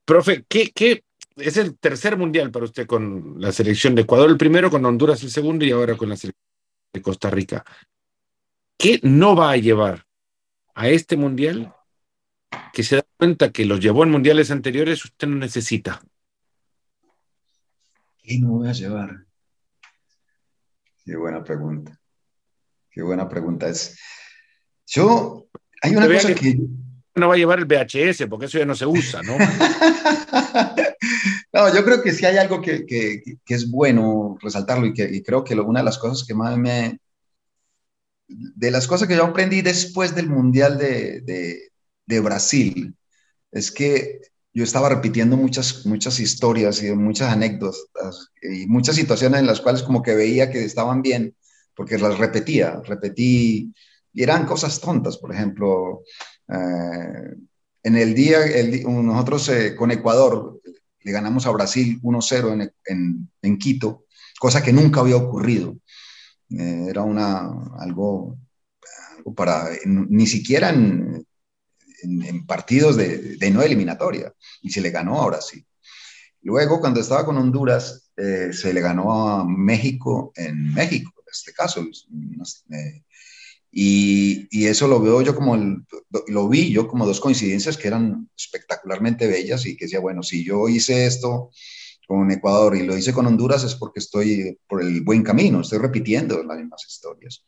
Profe, ¿qué, ¿qué, es el tercer mundial para usted con la selección de Ecuador, el primero, con Honduras el segundo y ahora con la selección de Costa Rica? ¿Qué no va a llevar a este mundial que se da cuenta que los llevó en mundiales anteriores, usted no necesita? ¿Qué no voy a llevar? Qué buena pregunta. Qué buena pregunta es. Yo, hay una cosa que, No va a llevar el VHS, porque eso ya no se usa, ¿no? no, yo creo que sí hay algo que, que, que es bueno resaltarlo y, que, y creo que una de las cosas que más me... De las cosas que yo aprendí después del Mundial de, de, de Brasil es que yo estaba repitiendo muchas, muchas historias y muchas anécdotas y muchas situaciones en las cuales como que veía que estaban bien, porque las repetía, repetí, y eran cosas tontas, por ejemplo, eh, en el día, nosotros eh, con Ecuador le ganamos a Brasil 1-0 en, en, Quito, cosa que nunca había ocurrido. Eh, era una, algo, para, ni siquiera en, en, partidos de, de, no eliminatoria y se le ganó a Brasil. Luego, cuando estaba con Honduras, se le ganó a México en México, en este caso. Y, eso lo veo yo como, lo vi yo como dos coincidencias que eran espectacularmente bellas y que decía, bueno, si yo hice esto con Ecuador y lo hice con Honduras es porque estoy por el buen camino, estoy repitiendo las mismas historias.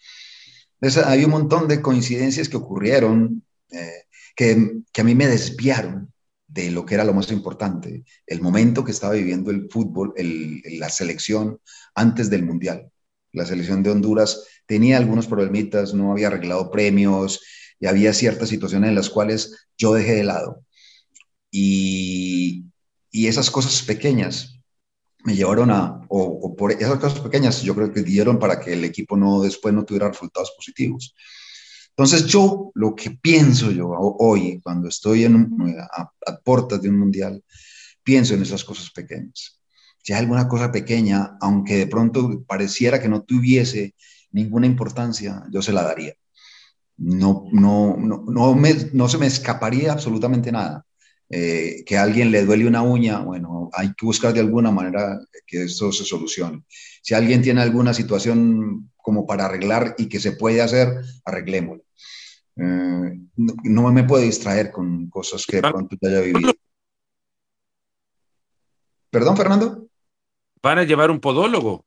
Entonces, hay un montón de coincidencias que ocurrieron eh, que, a mí me desviaron de lo que era lo más importante, el momento que estaba viviendo el fútbol, la selección antes del Mundial. La selección de Honduras tenía algunos problemitas, no había arreglado premios y había ciertas situaciones en las cuales yo dejé de lado. Y, esas cosas pequeñas me llevaron a, o, por esas cosas pequeñas yo creo que dieron para que el equipo no después no tuviera resultados positivos. Entonces yo lo que pienso yo hoy, cuando estoy en a, puertas de un mundial, pienso en esas cosas pequeñas. Si hay alguna cosa pequeña, aunque de pronto pareciera que no tuviese ninguna importancia, yo se la daría. No, no, no, no, me, no se me escaparía absolutamente nada. Eh, que a alguien le duele una uña, bueno, hay que buscar de alguna manera que esto se solucione. Si alguien tiene alguna situación como para arreglar y que se puede hacer, arreglémoslo. Eh, no, me puedo distraer con cosas que de pronto te haya vivido. ¿Perdón, Fernando? ¿Van a llevar un podólogo?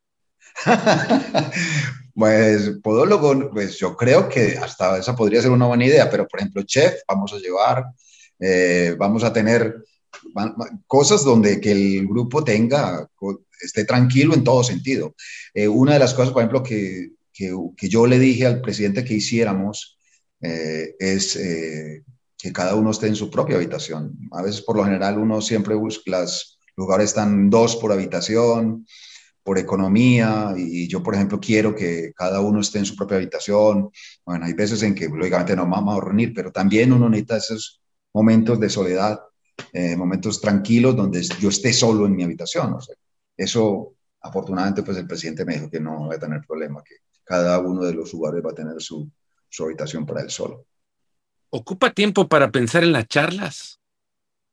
pues podólogo, pues yo creo que hasta esa podría ser una buena idea, pero por ejemplo, chef, vamos a llevar, eh, vamos a tener cosas donde que el grupo tenga, esté tranquilo en todo sentido. Eh, una de las cosas, por ejemplo, que, que, yo le dije al presidente que hiciéramos eh, es que cada uno esté en su propia habitación. A veces, por lo general, uno siempre busca, los lugares están dos por habitación, por economía y yo, por ejemplo, quiero que cada uno esté en su propia habitación. Bueno, hay veces en que lógicamente no vamos a reunir, pero también uno necesita esos momentos de soledad, eh, momentos tranquilos donde yo esté solo en mi habitación. O sea, eso, afortunadamente, pues el presidente me dijo que no va a tener problema, que cada uno de los lugares va a tener su, su habitación para él solo. ¿Ocupa tiempo para pensar en las charlas?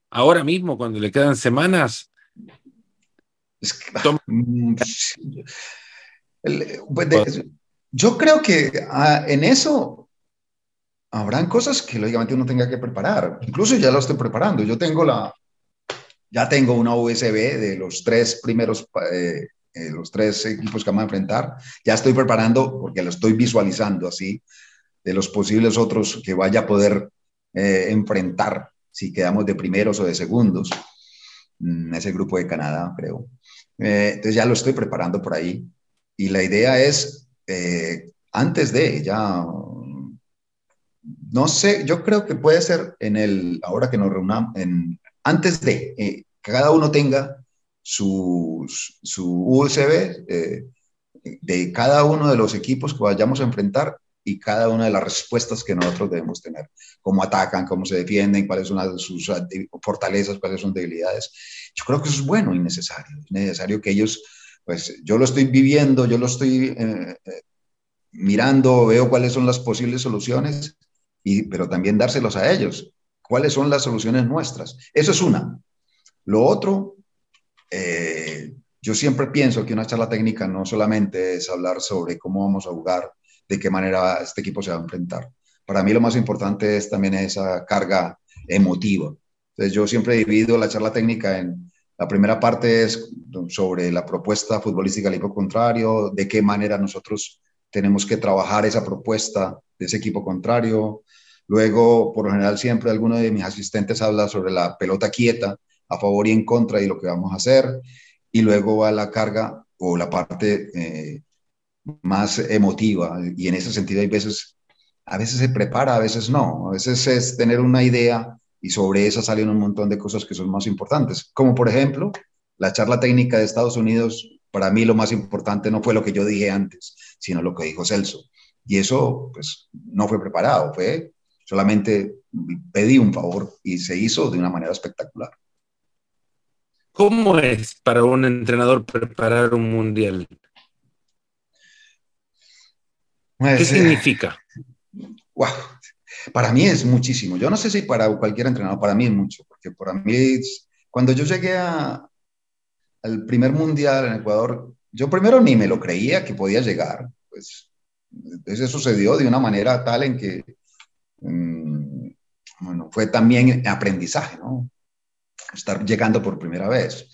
Ahora mismo, cuando le quedan semanas, Mm, pues, yo creo que ah, en eso habrán cosas que lógicamente uno tenga que preparar. Incluso ya lo estoy preparando. Yo tengo la, ya tengo una USB de los tres primeros, eh, eh, los tres equipos que vamos a enfrentar. Ya estoy preparando porque lo estoy visualizando así de los posibles otros que vaya a poder eh, enfrentar si quedamos de primeros o de segundos. Mm, ese grupo de Canadá, creo. Eh, entonces ya lo estoy preparando por ahí. Y la idea es, eh, antes de, ya, no sé, yo creo que puede ser en el, ahora que nos reunamos, antes de, eh, que cada uno tenga su, su USB de cada uno de los equipos que vayamos a enfrentar y cada una de las respuestas que nosotros debemos tener. Cómo atacan, cómo se defienden, cuáles son sus fortalezas, cuáles son debilidades. Yo creo que eso es bueno y necesario. Es necesario que ellos, pues yo lo estoy viviendo, yo lo estoy eh, eh, mirando, veo cuáles son las posibles soluciones, y, pero también dárselos a ellos. ¿Cuáles son las soluciones nuestras? Eso es una. Lo otro, eh, yo siempre pienso que una charla técnica no solamente es hablar sobre cómo vamos a jugar, de qué manera este equipo se va a enfrentar. Para mí lo más importante es también esa carga emotiva. Entonces yo siempre divido la charla técnica en, la primera parte es sobre la propuesta futbolística del equipo contrario, de qué manera nosotros tenemos que trabajar esa propuesta de ese equipo contrario. Luego, por lo general, siempre alguno de mis asistentes habla sobre la pelota quieta, a favor y en contra y lo que vamos a hacer. Y luego va la carga o la parte eh, más emotiva y en ese sentido hay veces, a veces se prepara, a veces no, a veces es tener una idea y sobre esa salen un montón de cosas que son más importantes, como por ejemplo la charla técnica de Estados Unidos, para mí lo más importante no fue lo que yo dije antes, sino lo que dijo Celso. Y eso pues no fue preparado, fue solamente pedí un favor y se hizo de una manera espectacular. ¿Cómo es para un entrenador preparar un mundial? ¿Qué significa? Wow. Para mí es muchísimo. Yo no sé si para cualquier entrenador, para mí es mucho, porque para mí, cuando yo llegué a, al primer mundial en Ecuador, yo primero ni me lo creía que podía llegar. Pues eso sucedió de una manera tal en que, mm, bueno, fue también aprendizaje, ¿no? Estar llegando por primera vez.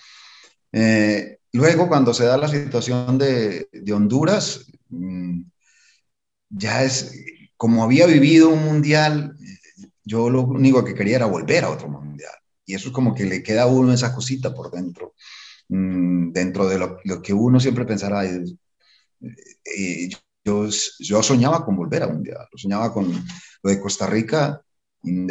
Eh, luego, cuando se da la situación de, de Honduras, mm, ya es, como había vivido un mundial, yo lo único que quería era volver a otro mundial. Y eso es como que le queda a uno esa cosita por dentro, mm, dentro de lo, que uno siempre pensará. Eh, eh, yo, yo soñaba con volver a un mundial, soñaba con lo de Costa Rica. En,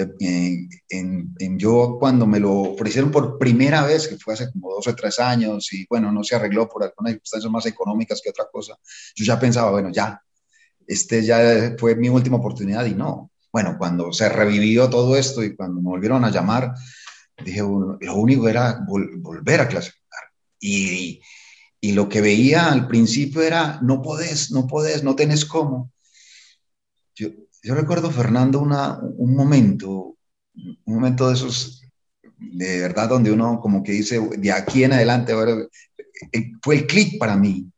en, yo cuando me lo ofrecieron por primera vez, que fue hace como dos o tres años, y bueno, no se arregló por algunas circunstancias más económicas que otra cosa, yo ya pensaba, bueno, ya, este ya fue mi última oportunidad y no. Bueno, cuando se revivió todo esto y cuando me volvieron a llamar, dije, lo único era volver a clasificar. Y, y, lo que veía al principio era, no podés, no podés, no tenés cómo. Yo, yo recuerdo, Fernando, una, un momento, un momento de esos, de verdad, donde uno como que dice, de aquí en adelante, ahora, eh, fue el clic para mí.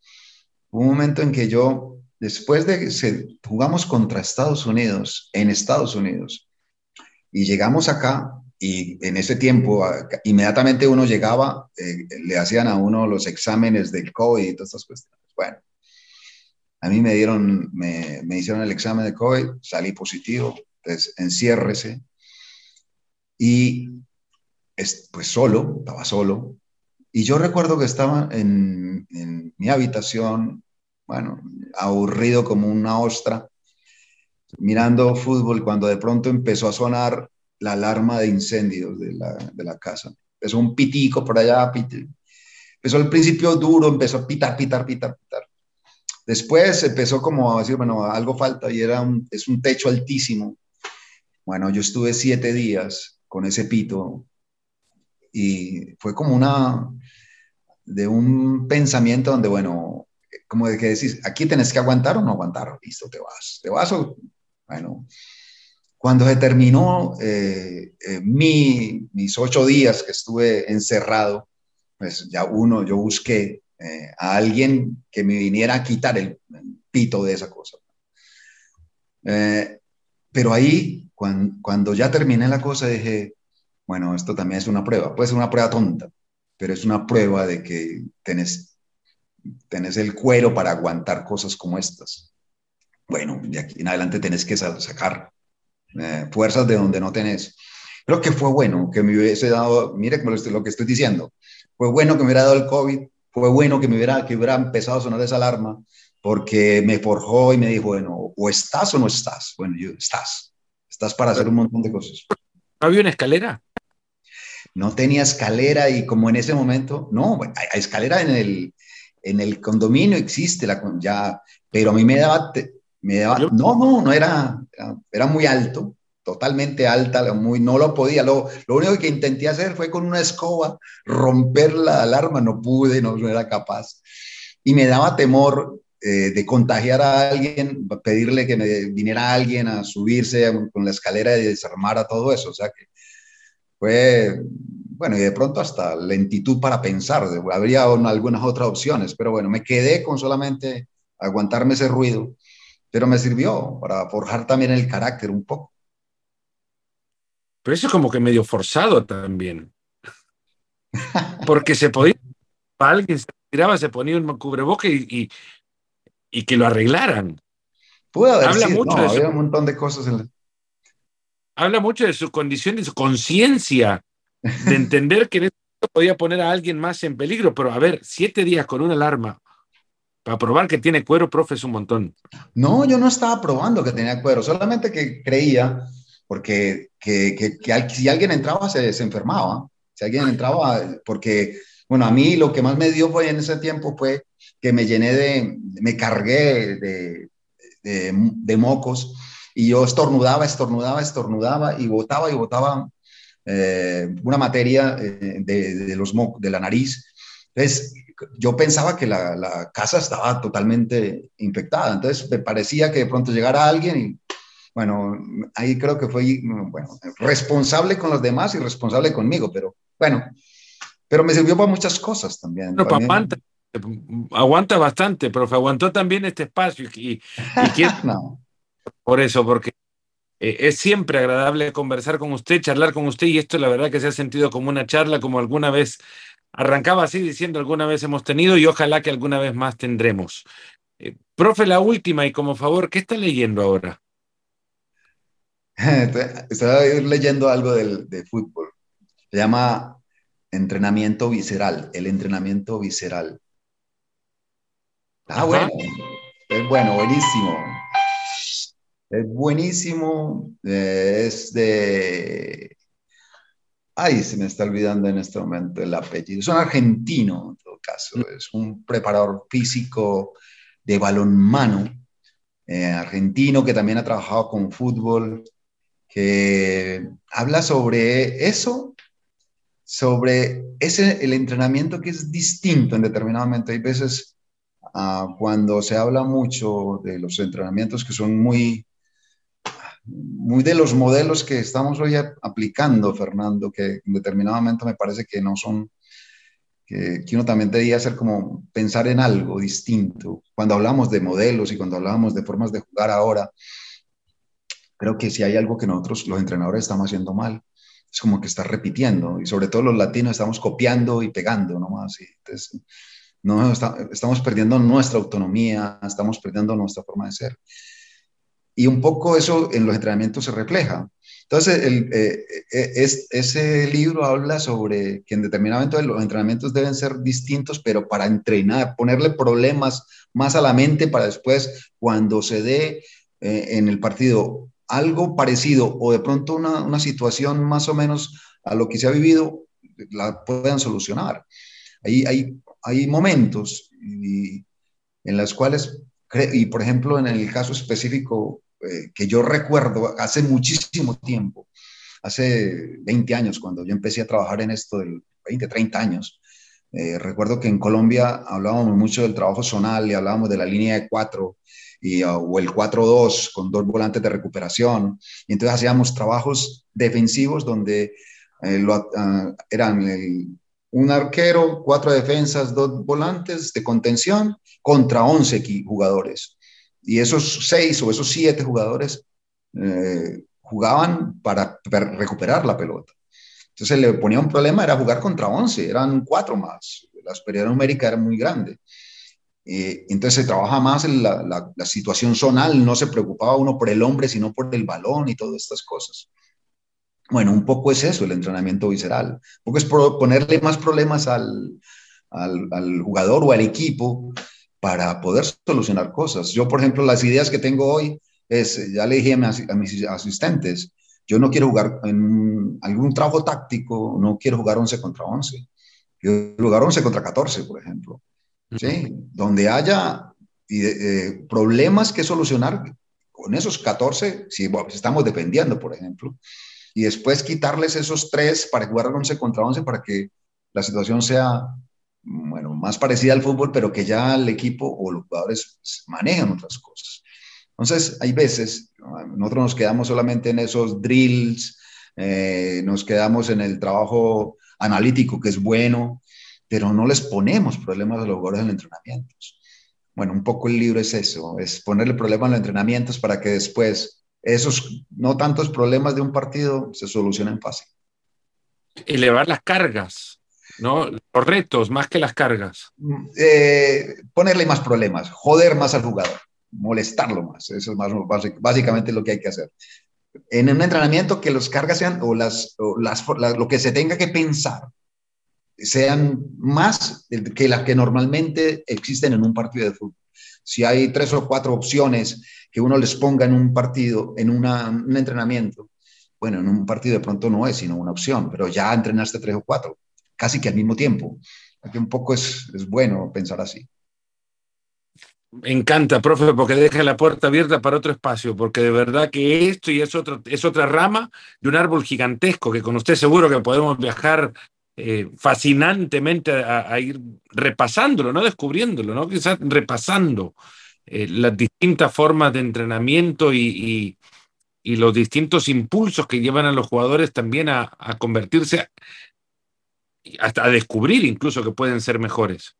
Un momento en que yo después de que jugamos contra Estados Unidos, en Estados Unidos, y llegamos acá, y en ese tiempo, inmediatamente uno llegaba, eh, le hacían a uno los exámenes del COVID y todas estas cuestiones. Bueno, a mí me dieron, me, hicieron el examen de COVID, salí positivo, entonces enciérrese. Y pues solo, estaba solo. Y yo recuerdo que estaba en, en mi habitación, bueno, aburrido como una ostra, mirando fútbol cuando de pronto empezó a sonar la alarma de incendios de la, de la casa. Empezó un pitico por allá, empezó al principio duro, empezó a pitar, pitar, pitar, pitar. Después empezó como a decir, bueno, algo falta y era es un techo altísimo. Bueno, yo estuve siete días con ese pito y fue como una, de un pensamiento donde, bueno, como de que decís, aquí tenés que aguantar o no aguantar, listo, te vas, te vas o, bueno, cuando se terminó eh, eh, mi, mis ocho días que estuve encerrado, pues ya uno, yo busqué eh, a alguien que me viniera a quitar el, pito de esa cosa. pero ahí, cuando, cuando ya terminé la cosa, dije, bueno, esto también es una prueba, puede ser una prueba tonta, pero es una prueba de que tenés, tenés el cuero para aguantar cosas como estas. Bueno, de aquí en adelante tenés que sacar eh, fuerzas de donde no tenés. Creo que fue bueno que me hubiese dado, mire lo que estoy diciendo, fue bueno que me hubiera dado el COVID, fue bueno que me hubiera, que hubiera empezado a sonar esa alarma, porque me forjó y me dijo, bueno, o estás o no estás. Bueno, yo, estás, estás para hacer un montón de cosas. ¿No había una escalera? No tenía escalera y como en ese momento, no, hay, escalera en el, en el condominio existe, la, ya, pero a mí me daba, no, no, no era, era muy alto, totalmente alta, muy, no lo podía. Lo, lo, único que intenté hacer fue con una escoba romper la alarma, no pude, no, era capaz. Y me daba temor eh, de contagiar a alguien, pedirle que me viniera alguien a subirse con la escalera y desarmar todo eso. O sea que fue, bueno, y de pronto hasta lentitud para pensar, habría algunas otras opciones, pero bueno, me quedé con solamente aguantarme ese ruido pero me sirvió para forjar también el carácter un poco. Pero eso es como que medio forzado también. Porque se podía, alguien se tiraba, se ponía un cubreboca y, y, que lo arreglaran. Pudo haber Habla mucho de había un montón de cosas. Habla mucho de su condición, de su conciencia, de entender que en podía poner a alguien más en peligro, pero a ver, siete días con una alarma, para probar que tiene cuero, profe, es un montón. No, yo no estaba probando que tenía cuero, solamente que creía, porque que, que, si alguien entraba se, se, enfermaba. Si alguien entraba, porque, bueno, a mí lo que más me dio fue en ese tiempo fue que me llené de, me cargué de, de, mocos y yo estornudaba, estornudaba, estornudaba y botaba y botaba eh, una materia eh, de, de, los de la nariz. Entonces, yo pensaba que la, casa estaba totalmente infectada, entonces me parecía que de pronto llegara alguien y, bueno, ahí creo que fue, bueno, responsable con los demás y responsable conmigo, pero bueno, pero me sirvió para muchas cosas también. No, Aguanta, aguanta bastante, profe, aguantó también este espacio y, no. por eso, porque eh, es siempre agradable conversar con usted, charlar con usted y esto la verdad que se ha sentido como una charla, como alguna vez Arrancaba así diciendo alguna vez hemos tenido y ojalá que alguna vez más tendremos. Eh, profe, la última y como favor, ¿qué está leyendo ahora? Estaba leyendo algo de fútbol. Se llama entrenamiento visceral, el entrenamiento visceral. Ah, bueno, es bueno, buenísimo. Es buenísimo. Eh, es de Ay, se me está olvidando en este momento el apellido. Es un argentino, en todo caso. Mm. Es un preparador físico de balonmano eh, argentino que también ha trabajado con fútbol, que habla sobre eso, sobre ese, el entrenamiento que es distinto en determinado momento. Hay veces ah, cuando se habla mucho de los entrenamientos que son muy muy de los modelos que estamos hoy aplicando, Fernando, que en determinado momento me parece que no son, que, uno también debería hacer como pensar en algo distinto. Cuando hablamos de modelos y cuando hablamos de formas de jugar ahora, creo que si hay algo que nosotros los entrenadores estamos haciendo mal, es como que está repitiendo y sobre todo los latinos estamos copiando y pegando nomás. Y entonces, no, estamos perdiendo nuestra autonomía, estamos perdiendo nuestra forma de ser. Y un poco eso en los entrenamientos se refleja. Entonces, eh, eh, es, ese libro habla sobre que en determinado momento los entrenamientos deben ser distintos, pero para entrenar, ponerle problemas más a la mente para después, cuando se dé eh, en el partido algo parecido o de pronto una, una, situación más o menos a lo que se ha vivido, la puedan solucionar. Ahí, ahí hay momentos en los cuales, y por ejemplo, en el caso específico eh, que yo recuerdo hace muchísimo tiempo, hace 20 años, cuando yo empecé a trabajar en esto, del 20, 30 años, eh, recuerdo que en Colombia hablábamos mucho del trabajo zonal y hablábamos de la línea de cuatro y, uh, o el 4-2 con dos volantes de recuperación. Y entonces hacíamos trabajos defensivos donde eh, uh, eran un arquero, cuatro defensas, dos volantes de contención contra 11 jugadores. Y esos seis o esos siete jugadores eh, jugaban para recuperar la pelota. Entonces le ponía un problema, era jugar contra 11, eran cuatro más. La superioridad numérica era muy grande. Eh, entonces se trabaja más en la, la, situación zonal, no se preocupaba uno por el hombre, sino por el balón y todas estas cosas. Bueno, un poco es eso, el entrenamiento visceral. Un poco es ponerle más problemas al, al, al jugador o al equipo para poder solucionar cosas. Yo, por ejemplo, las ideas que tengo hoy es, ya le dije a, a mis asistentes, yo no quiero jugar en algún trabajo táctico, no quiero jugar 11 contra 11. Quiero jugar 11 contra 14, por ejemplo. ¿sí? Donde haya eh, problemas que solucionar con esos 14, si estamos dependiendo, por ejemplo, y después quitarles esos 3 para jugar 11 contra 11 para que la situación sea bueno, más parecida al fútbol, pero que ya el equipo o los jugadores manejan otras cosas. Entonces, hay veces, nosotros nos quedamos solamente en esos drills, eh, nos quedamos en el trabajo analítico, que es bueno, pero no les ponemos problemas a los jugadores en los entrenamientos. Bueno, un poco el libro es eso, es ponerle problemas a los entrenamientos para que después esos no tantos problemas de un partido se solucionen fácil. Elevar las cargas, ¿no? Los retos más que las cargas. Eh, ponerle más problemas, joder más al jugador, molestarlo más. Eso es más básicamente lo que hay que hacer. En un entrenamiento que los cargas sean o, las, o las, lo que se tenga que pensar sean más que las que normalmente existen en un partido de fútbol. Si hay tres o cuatro opciones que uno les ponga en un partido, en un entrenamiento, bueno, en un partido de pronto no es sino una opción, pero ya entrenaste tres o cuatro, casi que al mismo tiempo. Aquí un poco es, es bueno pensar así. Me encanta, profe, porque deja la puerta abierta para otro espacio, porque de verdad que esto y es, otro, es otra rama de un árbol gigantesco que con usted seguro que podemos viajar eh, fascinantemente a, ir repasándolo, no descubriéndolo, ¿no? quizás repasando eh, las distintas formas de entrenamiento y, y, los distintos impulsos que llevan a los jugadores también a, a convertirse, hasta a descubrir incluso que pueden ser mejores.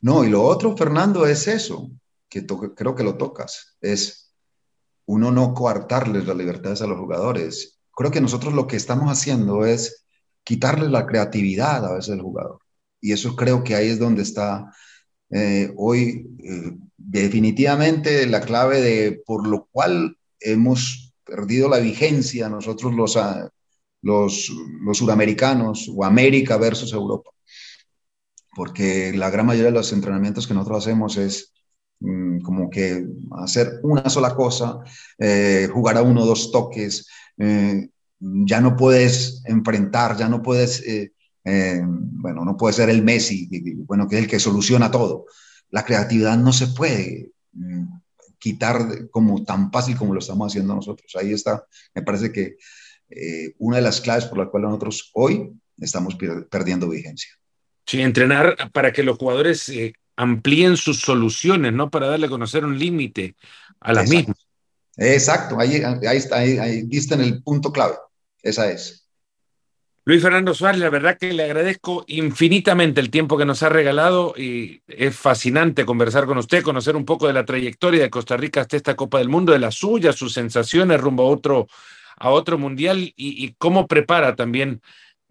No, y lo otro, Fernando, es eso, que creo que lo tocas, es uno no coartarles las libertades a los jugadores. Creo que nosotros lo que estamos haciendo es quitarle la creatividad a veces al jugador. Y eso creo que ahí es donde está eh, hoy eh, definitivamente la clave de por lo cual hemos perdido la vigencia nosotros los, ah, los, los suramericanos o América versus Europa. Porque la gran mayoría de los entrenamientos que nosotros hacemos es mm, como que hacer una sola cosa, eh, jugar a uno o dos toques, ya no puedes enfrentar, ya no puedes, eh, eh, bueno, no puede ser el Messi, bueno, que es el que soluciona todo. La creatividad no se puede mm, quitar como tan fácil como lo estamos haciendo nosotros. Ahí está, me parece que eh, una de las claves por la cual nosotros hoy estamos perdiendo vigencia. Sí, entrenar para que los jugadores amplíen sus soluciones, no para darle a conocer un límite a las mismas. Exacto, ahí, ahí está, ahí, ahí diste en el punto clave. Esa es. Luis Fernando Suárez, la verdad que le agradezco infinitamente el tiempo que nos ha regalado y es fascinante conversar con usted, conocer un poco de la trayectoria de Costa Rica hasta esta Copa del Mundo, de la suya, sus sensaciones rumbo a otro, a otro mundial y, cómo prepara también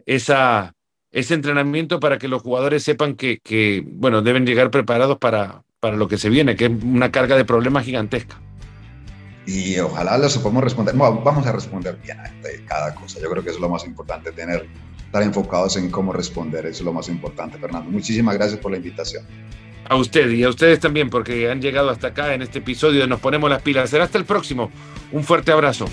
esa, ese entrenamiento para que los jugadores sepan que, que, bueno, deben llegar preparados para, para lo que se viene, que es una carga de problemas gigantesca y ojalá los podamos responder. vamos a responder bien a cada cosa. Yo creo que es lo más importante, tener, estar enfocados en cómo responder. Eso es lo más importante, Fernando. Muchísimas gracias por la invitación. A usted y a ustedes también, porque han llegado hasta acá en este episodio de Nos Ponemos las Pilas. Será hasta el próximo. Un fuerte abrazo.